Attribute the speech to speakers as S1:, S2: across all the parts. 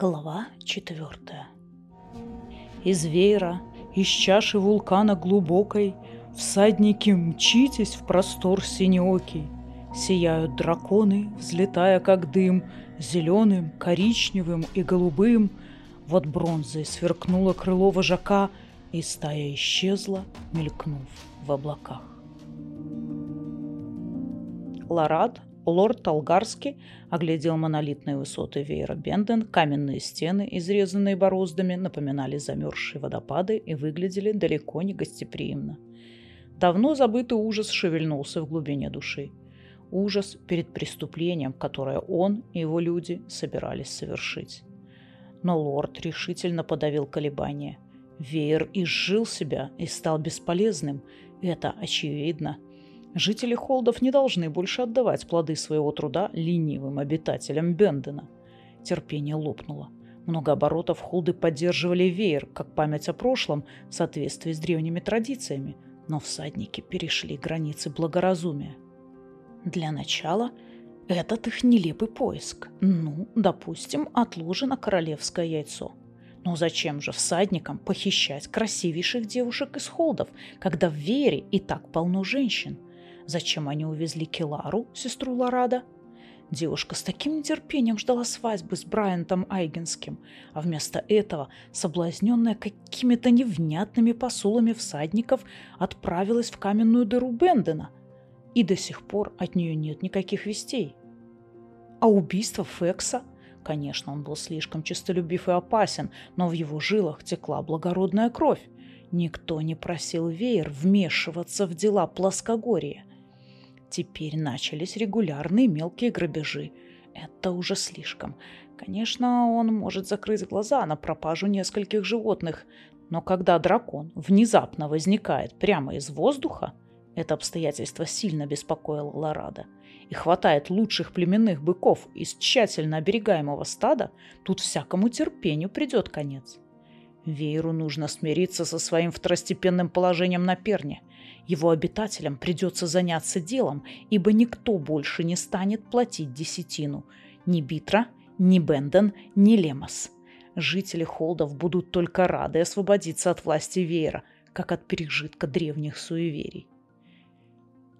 S1: Глава четвертая. Из веера, из чаши вулкана глубокой, Всадники, мчитесь в простор синеокий. Сияют драконы, взлетая как дым, Зеленым, коричневым и голубым. Вот бронзой сверкнуло крыло вожака, И стая исчезла, мелькнув в облаках. Ларат Лорд Толгарский оглядел монолитные высоты веера Бенден, каменные стены, изрезанные бороздами, напоминали замерзшие водопады и выглядели далеко не гостеприимно. Давно забытый ужас шевельнулся в глубине души. Ужас перед преступлением, которое он и его люди собирались совершить. Но лорд решительно подавил колебания. Веер изжил себя и стал бесполезным. Это очевидно – Жители Холдов не должны больше отдавать плоды своего труда ленивым обитателям Бендена. Терпение лопнуло. Много оборотов Холды поддерживали веер, как память о прошлом, в соответствии с древними традициями, но всадники перешли границы благоразумия. Для начала этот их нелепый поиск. Ну, допустим, отложено королевское яйцо. Но зачем же всадникам похищать красивейших девушек из холдов, когда в Вере и так полно женщин – Зачем они увезли Келару, сестру Ларада? Девушка с таким нетерпением ждала свадьбы с Брайантом Айгенским, а вместо этого, соблазненная какими-то невнятными посулами всадников, отправилась в каменную дыру Бендена. И до сих пор от нее нет никаких вестей. А убийство Фекса? Конечно, он был слишком честолюбив и опасен, но в его жилах текла благородная кровь. Никто не просил Веер вмешиваться в дела плоскогорья. Теперь начались регулярные мелкие грабежи. Это уже слишком. Конечно, он может закрыть глаза на пропажу нескольких животных, но когда дракон внезапно возникает прямо из воздуха, это обстоятельство сильно беспокоило Ларада. И хватает лучших племенных быков из тщательно оберегаемого стада, тут всякому терпению придет конец. Вееру нужно смириться со своим второстепенным положением на перне. Его обитателям придется заняться делом, ибо никто больше не станет платить десятину. Ни Битра, ни Бенден, ни Лемос. Жители Холдов будут только рады освободиться от власти Веера, как от пережитка древних суеверий.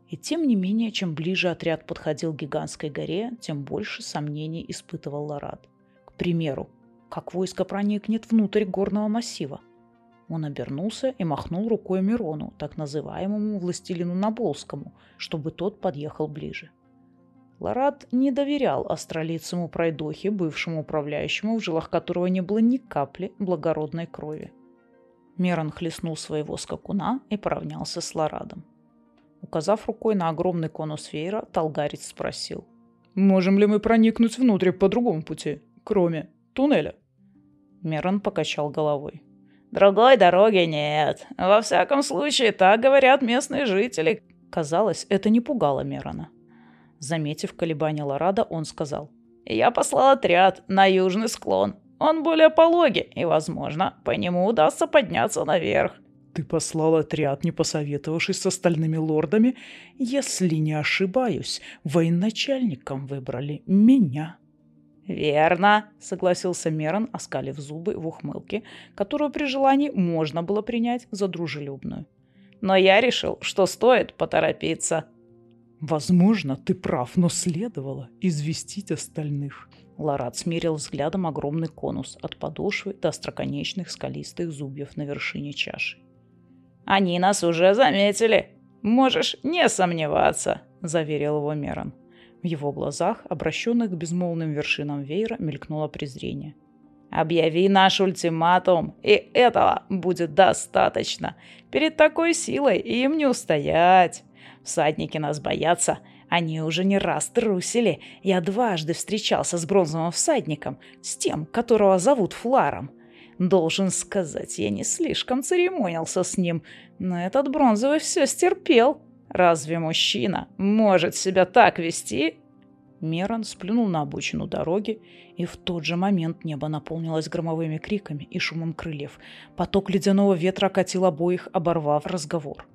S1: И тем не менее, чем ближе отряд подходил к гигантской горе, тем больше сомнений испытывал Ларад. К примеру, как войско проникнет внутрь горного массива. Он обернулся и махнул рукой Мирону, так называемому властелину Наболскому, чтобы тот подъехал ближе. Ларат не доверял астролицему пройдохе, бывшему управляющему, в жилах которого не было ни капли благородной крови. Мерон хлестнул своего скакуна и поравнялся с Ларадом. Указав рукой на огромный конус веера, Талгарец спросил. «Можем ли мы проникнуть внутрь по другому пути, кроме туннеля?» Мерон покачал головой. «Другой дороги нет. Во всяком случае, так говорят местные жители». Казалось, это не пугало Мерона. Заметив колебания Лорада, он сказал. «Я послал отряд на южный склон. Он более пологий, и, возможно, по нему удастся подняться наверх».
S2: «Ты послал отряд, не посоветовавшись с остальными лордами? Если не ошибаюсь, военачальником выбрали меня».
S1: «Верно», — согласился Мерон, оскалив зубы в ухмылке, которую при желании можно было принять за дружелюбную. «Но я решил, что стоит поторопиться».
S2: «Возможно, ты прав, но следовало известить остальных».
S1: Ларат смирил взглядом огромный конус от подошвы до остроконечных скалистых зубьев на вершине чаши. «Они нас уже заметили. Можешь не сомневаться», — заверил его Мерон. В его глазах, обращенных к безмолвным вершинам веера, мелькнуло презрение. «Объяви наш ультиматум, и этого будет достаточно. Перед такой силой им не устоять. Всадники нас боятся, они уже не раз трусили. Я дважды встречался с бронзовым всадником, с тем, которого зовут Фларом. Должен сказать, я не слишком церемонился с ним, но этот бронзовый все стерпел. Разве мужчина может себя так вести? Мерон сплюнул на обочину дороги, и в тот же момент небо наполнилось громовыми криками и шумом крыльев. Поток ледяного ветра окатил обоих, оборвав разговор.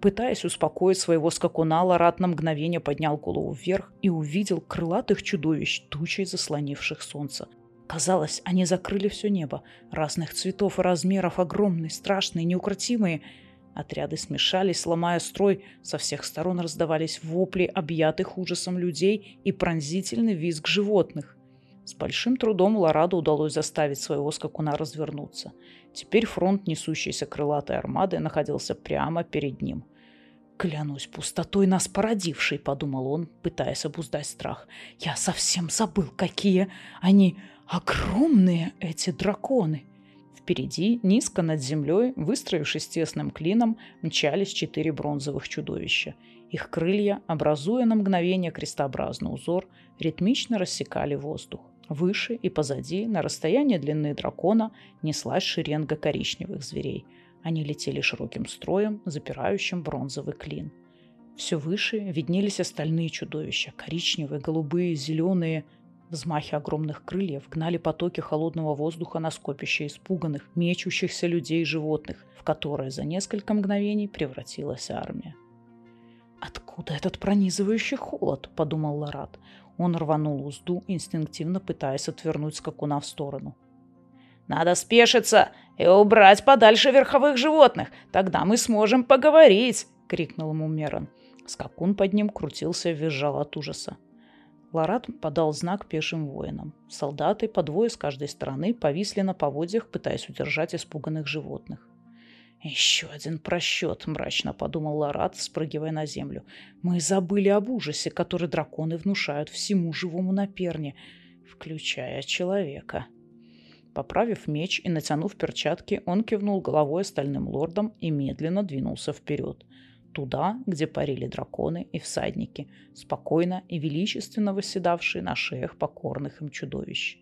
S1: Пытаясь успокоить своего скакуна, Ларат на мгновение поднял голову вверх и увидел крылатых чудовищ, тучей заслонивших солнце. Казалось, они закрыли все небо. Разных цветов и размеров, огромные, страшные, неукротимые. Отряды смешались, сломая строй. Со всех сторон раздавались вопли объятых ужасом людей и пронзительный визг животных. С большим трудом Лораду удалось заставить своего скакуна развернуться. Теперь фронт несущейся крылатой армады находился прямо перед ним. «Клянусь пустотой нас породившей», — подумал он, пытаясь обуздать страх. «Я совсем забыл, какие они огромные, эти драконы!» Впереди, низко над землей, выстроившись тесным клином, мчались четыре бронзовых чудовища. Их крылья, образуя на мгновение крестообразный узор, ритмично рассекали воздух. Выше и позади, на расстоянии длины дракона, неслась шеренга коричневых зверей – они летели широким строем, запирающим бронзовый клин. Все выше виднелись остальные чудовища – коричневые, голубые, зеленые. Взмахи огромных крыльев гнали потоки холодного воздуха на скопище испуганных, мечущихся людей и животных, в которое за несколько мгновений превратилась армия. «Откуда этот пронизывающий холод?» – подумал Ларат. Он рванул узду, инстинктивно пытаясь отвернуть скакуна в сторону. Надо спешиться и убрать подальше верховых животных. Тогда мы сможем поговорить!» — крикнул ему Мерон. Скакун под ним крутился и визжал от ужаса. Ларат подал знак пешим воинам. Солдаты по двое с каждой стороны повисли на поводьях, пытаясь удержать испуганных животных. «Еще один просчет», — мрачно подумал Ларат, спрыгивая на землю. «Мы забыли об ужасе, который драконы внушают всему живому на перне, включая человека». Поправив меч и натянув перчатки, он кивнул головой остальным лордам и медленно двинулся вперед. Туда, где парили драконы и всадники, спокойно и величественно восседавшие на шеях покорных им чудовищ.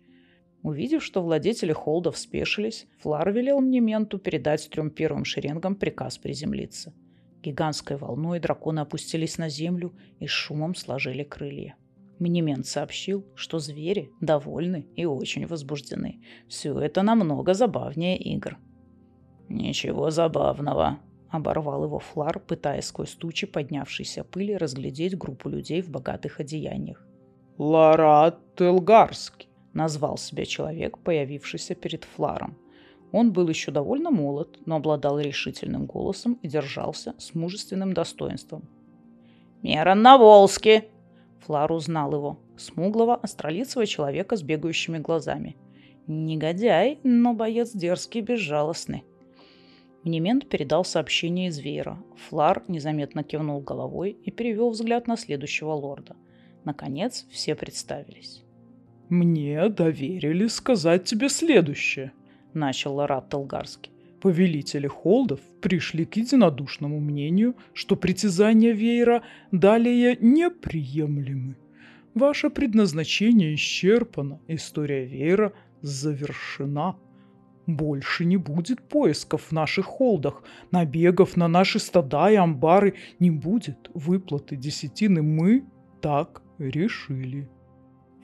S1: Увидев, что владетели холдов спешились, Флар велел мне менту передать трем первым шеренгам приказ приземлиться. Гигантской волной драконы опустились на землю и шумом сложили крылья. Мнемент сообщил, что звери довольны и очень возбуждены. Все это намного забавнее игр. «Ничего забавного», — оборвал его Флар, пытаясь сквозь тучи поднявшейся пыли разглядеть группу людей в богатых одеяниях.
S2: «Ларат Телгарский», —
S1: назвал себя человек, появившийся перед Фларом. Он был еще довольно молод, но обладал решительным голосом и держался с мужественным достоинством. «Мерон на Волске!» Флар узнал его. Смуглого, астролицего человека с бегающими глазами. Негодяй, но боец дерзкий и безжалостный. Мнемент передал сообщение из веера. Флар незаметно кивнул головой и перевел взгляд на следующего лорда. Наконец, все представились.
S2: «Мне доверили сказать тебе следующее», — начал Ларат Толгарский. Повелители холдов пришли к единодушному мнению, что притязания веера далее неприемлемы. Ваше предназначение исчерпано, история веера завершена. Больше не будет поисков в наших холдах, набегов на наши стада и амбары, не будет выплаты десятины. Мы так решили.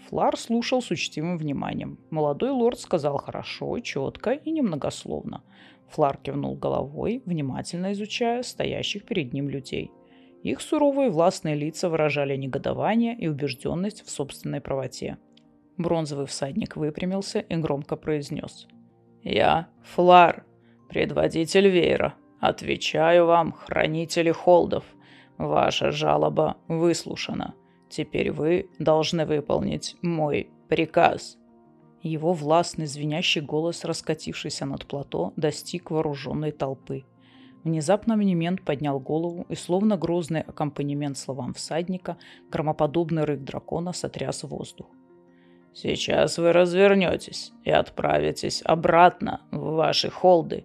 S1: Флар слушал с учтивым вниманием. Молодой лорд сказал хорошо, четко и немногословно. Флар кивнул головой, внимательно изучая стоящих перед ним людей. Их суровые властные лица выражали негодование и убежденность в собственной правоте. Бронзовый всадник выпрямился и громко произнес. «Я, Флар, предводитель веера, отвечаю вам, хранители холдов. Ваша жалоба выслушана. Теперь вы должны выполнить мой приказ». Его властный звенящий голос, раскатившийся над плато, достиг вооруженной толпы. Внезапно Мнемент поднял голову, и словно грозный аккомпанемент словам всадника, громоподобный рык дракона сотряс воздух. «Сейчас вы развернетесь и отправитесь обратно в ваши холды.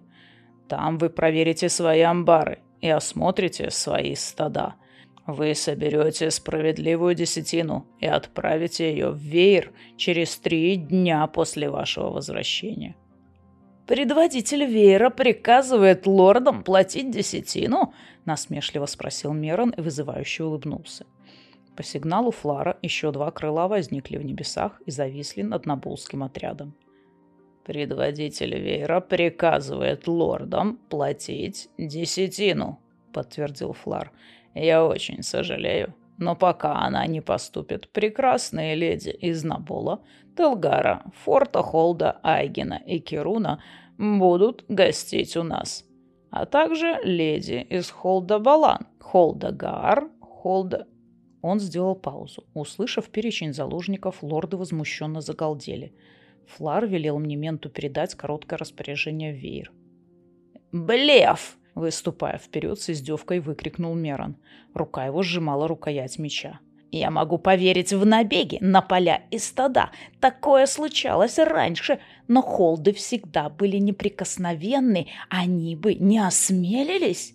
S1: Там вы проверите свои амбары и осмотрите свои стада. Вы соберете справедливую десятину и отправите ее в веер через три дня после вашего возвращения. «Предводитель веера приказывает лордам платить десятину?» – насмешливо спросил Мерон и вызывающе улыбнулся. По сигналу Флара еще два крыла возникли в небесах и зависли над Набулским отрядом. «Предводитель веера приказывает лордам платить десятину», – подтвердил Флар. Я очень сожалею. Но пока она не поступит, прекрасные леди из Набола, Телгара, Форта Холда, Айгена и Кируна будут гостить у нас. А также леди из Холда Балан, Холда Гар, Холда... Он сделал паузу. Услышав перечень заложников, лорды возмущенно загалдели. Флар велел мне менту передать короткое распоряжение в веер. «Блеф!» — выступая вперед с издевкой, выкрикнул Мерон. Рука его сжимала рукоять меча. «Я могу поверить в набеги на поля и стада. Такое случалось раньше, но холды всегда были неприкосновенны. Они бы не осмелились!»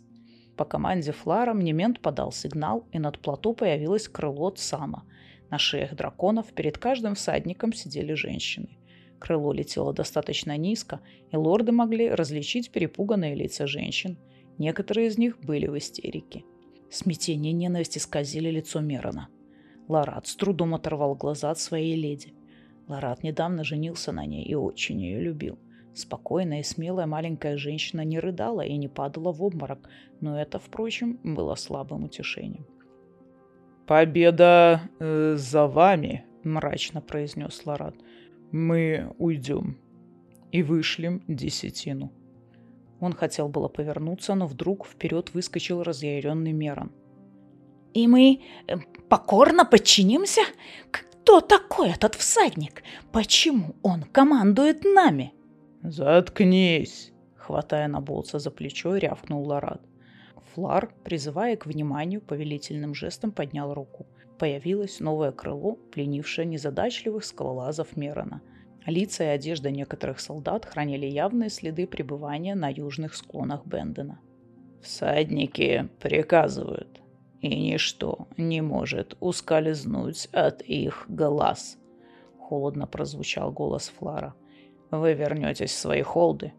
S1: По команде Флара мне подал сигнал, и над плато появилось крыло Цама. На шеях драконов перед каждым всадником сидели женщины. Крыло летело достаточно низко, и лорды могли различить перепуганные лица женщин. Некоторые из них были в истерике. Смятение и ненависть исказили лицо Мерона. Ларат с трудом оторвал глаза от своей леди. Ларат недавно женился на ней и очень ее любил. Спокойная и смелая маленькая женщина не рыдала и не падала в обморок, но это, впрочем, было слабым утешением.
S2: «Победа э, за вами», — мрачно произнес Ларат. «Мы уйдем и вышлем десятину».
S1: Он хотел было повернуться, но вдруг вперед выскочил разъяренный Мерон. «И мы э, покорно подчинимся? Кто такой этот всадник? Почему он командует нами?»
S2: «Заткнись!» — хватая на болца за плечо, рявкнул Ларат.
S1: Флар, призывая к вниманию, повелительным жестом поднял руку. Появилось новое крыло, пленившее незадачливых скалолазов Мерона. Лица и одежда некоторых солдат хранили явные следы пребывания на южных склонах Бендена.
S3: «Всадники приказывают, и ничто не может ускользнуть от их глаз», — холодно прозвучал голос Флара. «Вы вернетесь в свои холды,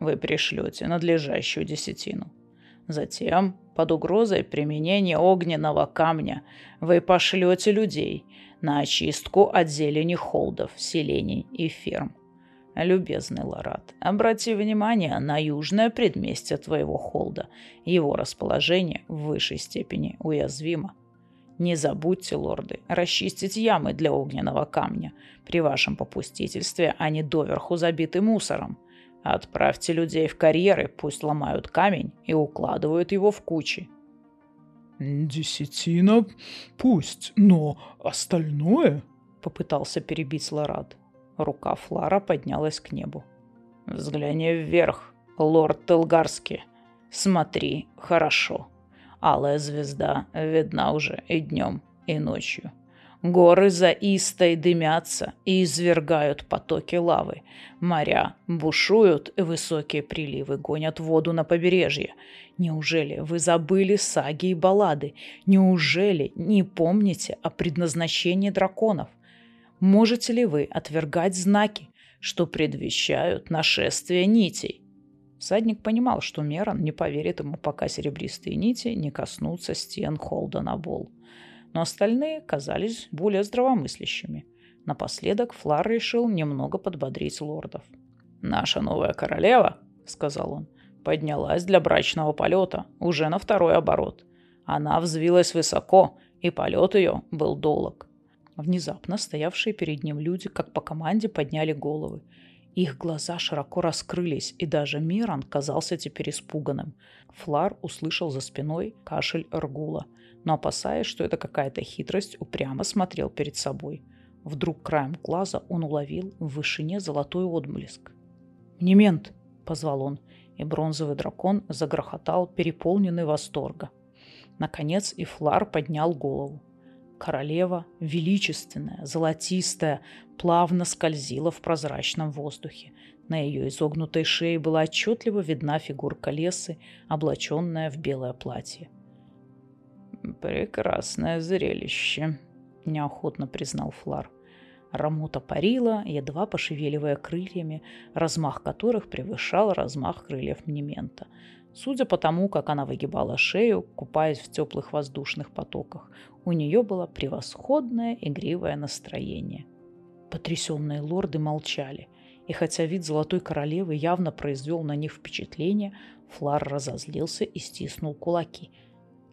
S3: вы пришлете надлежащую десятину. Затем, под угрозой применения огненного камня, вы пошлете людей на очистку от зелени холдов, селений и ферм. Любезный Ларат, обрати внимание на южное предместье твоего холда. Его расположение в высшей степени уязвимо. Не забудьте, лорды, расчистить ямы для огненного камня. При вашем попустительстве они доверху забиты мусором – Отправьте людей в карьеры, пусть ломают камень и укладывают его в кучи.
S2: «Десятина пусть, но остальное...»
S1: — попытался перебить Лорад. Рука Флара поднялась к небу.
S3: «Взгляни вверх, лорд Телгарский. Смотри хорошо. Алая звезда видна уже и днем, и ночью. Горы за Истой дымятся и извергают потоки лавы. Моря бушуют, и высокие приливы гонят воду на побережье. Неужели вы забыли саги и баллады? Неужели не помните о предназначении драконов? Можете ли вы отвергать знаки, что предвещают нашествие нитей? Всадник понимал, что Мерон не поверит ему, пока серебристые нити не коснутся стен Холдена Болл но остальные казались более здравомыслящими. Напоследок Флар решил немного подбодрить лордов. «Наша новая королева», — сказал он, — поднялась для брачного полета уже на второй оборот. Она взвилась высоко, и полет ее был долг. Внезапно стоявшие перед ним люди, как по команде, подняли головы. Их глаза широко раскрылись, и даже Миран казался теперь испуганным. Флар услышал за спиной кашель Аргула — но, опасаясь, что это какая-то хитрость, упрямо смотрел перед собой. Вдруг краем глаза он уловил в вышине золотой отблеск. «Немент!» — позвал он, и бронзовый дракон загрохотал, переполненный восторга. Наконец и Флар поднял голову. Королева, величественная, золотистая, плавно скользила в прозрачном воздухе. На ее изогнутой шее была отчетливо видна фигурка лесы, облаченная в белое платье. «Прекрасное зрелище», — неохотно признал Флар.
S1: Рамота парила, едва пошевеливая крыльями, размах которых превышал размах крыльев Мнемента. Судя по тому, как она выгибала шею, купаясь в теплых воздушных потоках, у нее было превосходное игривое настроение. Потрясенные лорды молчали, и хотя вид золотой королевы явно произвел на них впечатление, Флар разозлился и стиснул кулаки –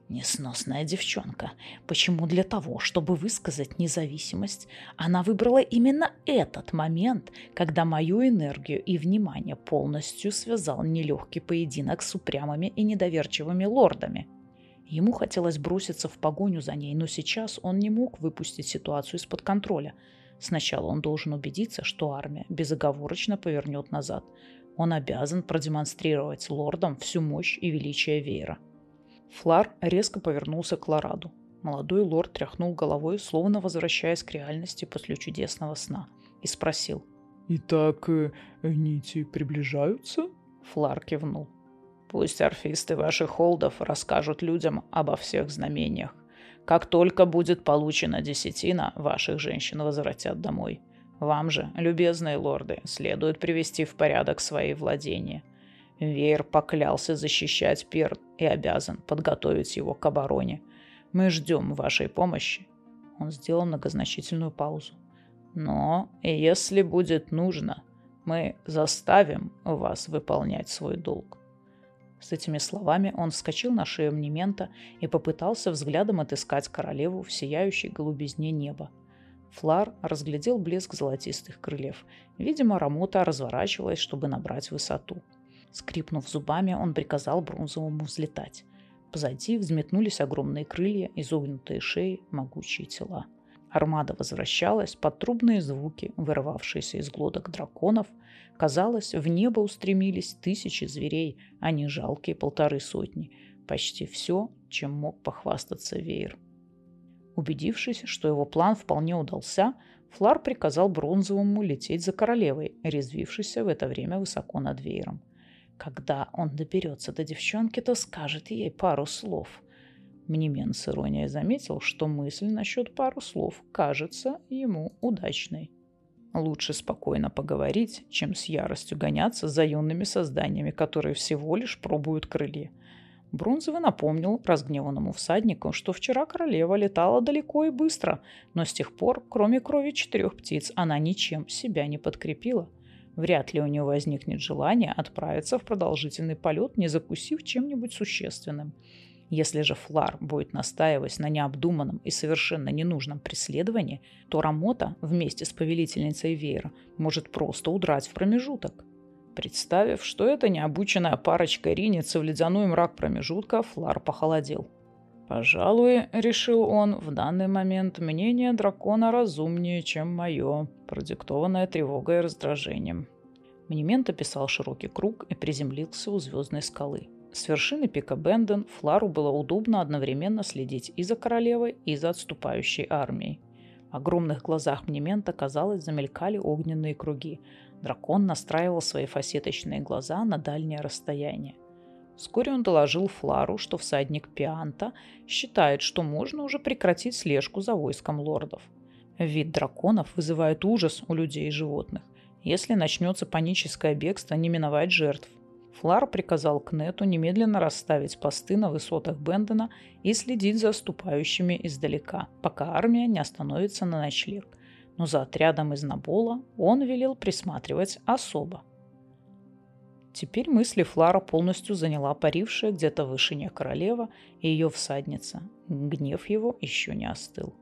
S1: Несносная девчонка. Почему для того, чтобы высказать независимость, она выбрала именно этот момент, когда мою энергию и внимание полностью связал нелегкий поединок с упрямыми и недоверчивыми лордами? Ему хотелось броситься в погоню за ней, но сейчас он не мог выпустить ситуацию из-под контроля. Сначала он должен убедиться, что армия безоговорочно повернет назад. Он обязан продемонстрировать лордам всю мощь и величие веера. Флар резко повернулся к Лораду. Молодой лорд тряхнул головой, словно возвращаясь к реальности после чудесного сна, и спросил.
S2: «Итак, э, нити приближаются?»
S1: Флар кивнул. «Пусть орфисты ваших холдов расскажут людям обо всех знамениях. Как только будет получена десятина, ваших женщин возвратят домой. Вам же, любезные лорды, следует привести в порядок свои владения. Веер поклялся защищать Перт и обязан подготовить его к обороне. Мы ждем вашей помощи. Он сделал многозначительную паузу. Но если будет нужно, мы заставим вас выполнять свой долг. С этими словами он вскочил на шею Мнемента и попытался взглядом отыскать королеву в сияющей голубизне неба. Флар разглядел блеск золотистых крыльев. Видимо, Рамота разворачивалась, чтобы набрать высоту. Скрипнув зубами, он приказал бронзовому взлетать. Позади взметнулись огромные крылья, изогнутые шеи, могучие тела. Армада возвращалась под трубные звуки, вырывавшиеся из глоток драконов. Казалось, в небо устремились тысячи зверей, а не жалкие полторы сотни. Почти все, чем мог похвастаться веер. Убедившись, что его план вполне удался, Флар приказал Бронзовому лететь за королевой, резвившейся в это время высоко над веером. Когда он доберется до девчонки, то скажет ей пару слов. Мнемен с иронией заметил, что мысль насчет пару слов кажется ему удачной. Лучше спокойно поговорить, чем с яростью гоняться за юными созданиями, которые всего лишь пробуют крылья. Бронзовый напомнил разгневанному всаднику, что вчера королева летала далеко и быстро, но с тех пор, кроме крови четырех птиц, она ничем себя не подкрепила. Вряд ли у нее возникнет желание отправиться в продолжительный полет, не закусив чем-нибудь существенным. Если же Флар будет настаивать на необдуманном и совершенно ненужном преследовании, то Рамота вместе с повелительницей Вейра может просто удрать в промежуток. Представив, что эта необученная парочка ринется в ледяной мрак промежутка, Флар похолодел. «Пожалуй, — решил он, — в данный момент мнение дракона разумнее, чем мое, продиктованное тревогой и раздражением». Мнемент описал широкий круг и приземлился у звездной скалы. С вершины пика Бенден Флару было удобно одновременно следить и за королевой, и за отступающей армией. В огромных глазах Мнемента, казалось, замелькали огненные круги. Дракон настраивал свои фасеточные глаза на дальнее расстояние. Вскоре он доложил Флару, что всадник Пианта считает, что можно уже прекратить слежку за войском лордов. Вид драконов вызывает ужас у людей и животных. Если начнется паническое бегство, не миновать жертв. Флар приказал Кнету немедленно расставить посты на высотах Бендена и следить за оступающими издалека, пока армия не остановится на ночлег. Но за отрядом из Набола он велел присматривать особо. Теперь мысли Флара полностью заняла парившая где-то в вышине королева и ее всадница. Гнев его еще не остыл.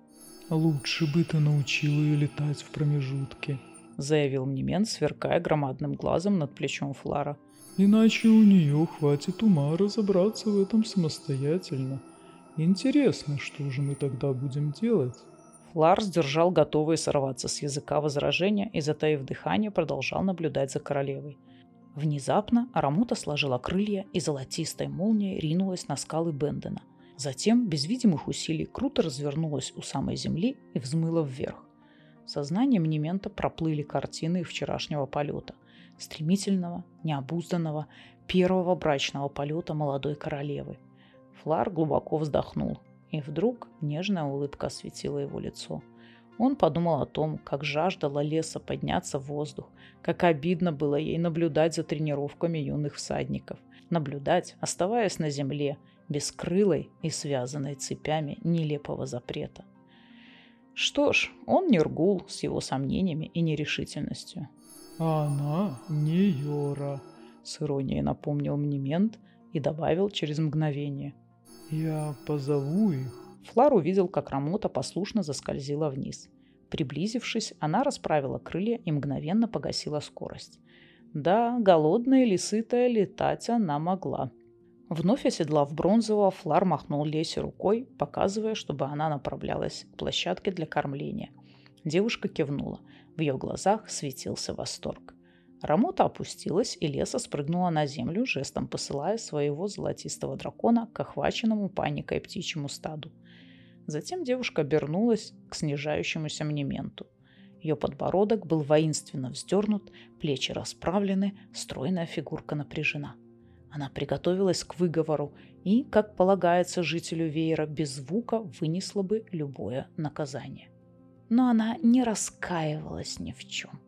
S2: «Лучше бы ты научил ее летать в промежутке», —
S1: заявил Мнемен, сверкая громадным глазом над плечом Флара.
S2: «Иначе у нее хватит ума разобраться в этом самостоятельно. Интересно, что же мы тогда будем делать?»
S1: Флар сдержал готовые сорваться с языка возражения и, затаив дыхание, продолжал наблюдать за королевой. Внезапно Арамута сложила крылья и золотистой молнией ринулась на скалы Бендена. Затем, без видимых усилий, круто развернулась у самой земли и взмыла вверх. Сознанием Немента проплыли картины вчерашнего полета. Стремительного, необузданного, первого брачного полета молодой королевы. Флар глубоко вздохнул, и вдруг нежная улыбка осветила его лицо – он подумал о том, как жаждала леса подняться в воздух, как обидно было ей наблюдать за тренировками юных всадников. Наблюдать, оставаясь на земле, бескрылой и связанной цепями нелепого запрета. Что ж, он не ргул с его сомнениями и нерешительностью.
S2: «А она не Йора», —
S1: с иронией напомнил мне мент и добавил через мгновение.
S2: Я позову их.
S1: Флар увидел, как Рамота послушно заскользила вниз. Приблизившись, она расправила крылья и мгновенно погасила скорость. Да, голодная или сытая летать она могла. Вновь оседлав бронзового, Флар махнул Лесе рукой, показывая, чтобы она направлялась к площадке для кормления. Девушка кивнула. В ее глазах светился восторг. Рамота опустилась, и Леса спрыгнула на землю, жестом посылая своего золотистого дракона к охваченному паникой птичьему стаду. Затем девушка обернулась к снижающемуся мнементу. Ее подбородок был воинственно вздернут, плечи расправлены, стройная фигурка напряжена. Она приготовилась к выговору и, как полагается жителю веера, без звука вынесла бы любое наказание. Но она не раскаивалась ни в чем.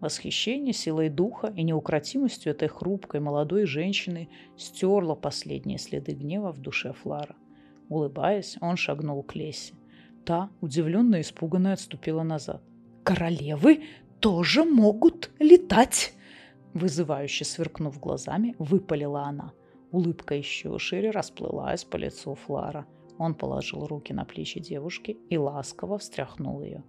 S1: Восхищение силой духа и неукротимостью этой хрупкой молодой женщины стерло последние следы гнева в душе Флара. Улыбаясь, он шагнул к Лесе. Та, удивленно и испуганно, отступила назад. «Королевы тоже могут летать!» Вызывающе сверкнув глазами, выпалила она. Улыбка еще шире расплылась по лицу Флара. Он положил руки на плечи девушки и ласково встряхнул ее.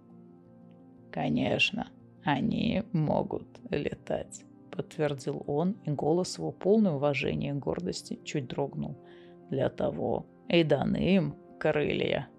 S1: «Конечно, они могут летать», — подтвердил он, и голос его, полный уважения и гордости, чуть дрогнул. «Для того и даны им крылья».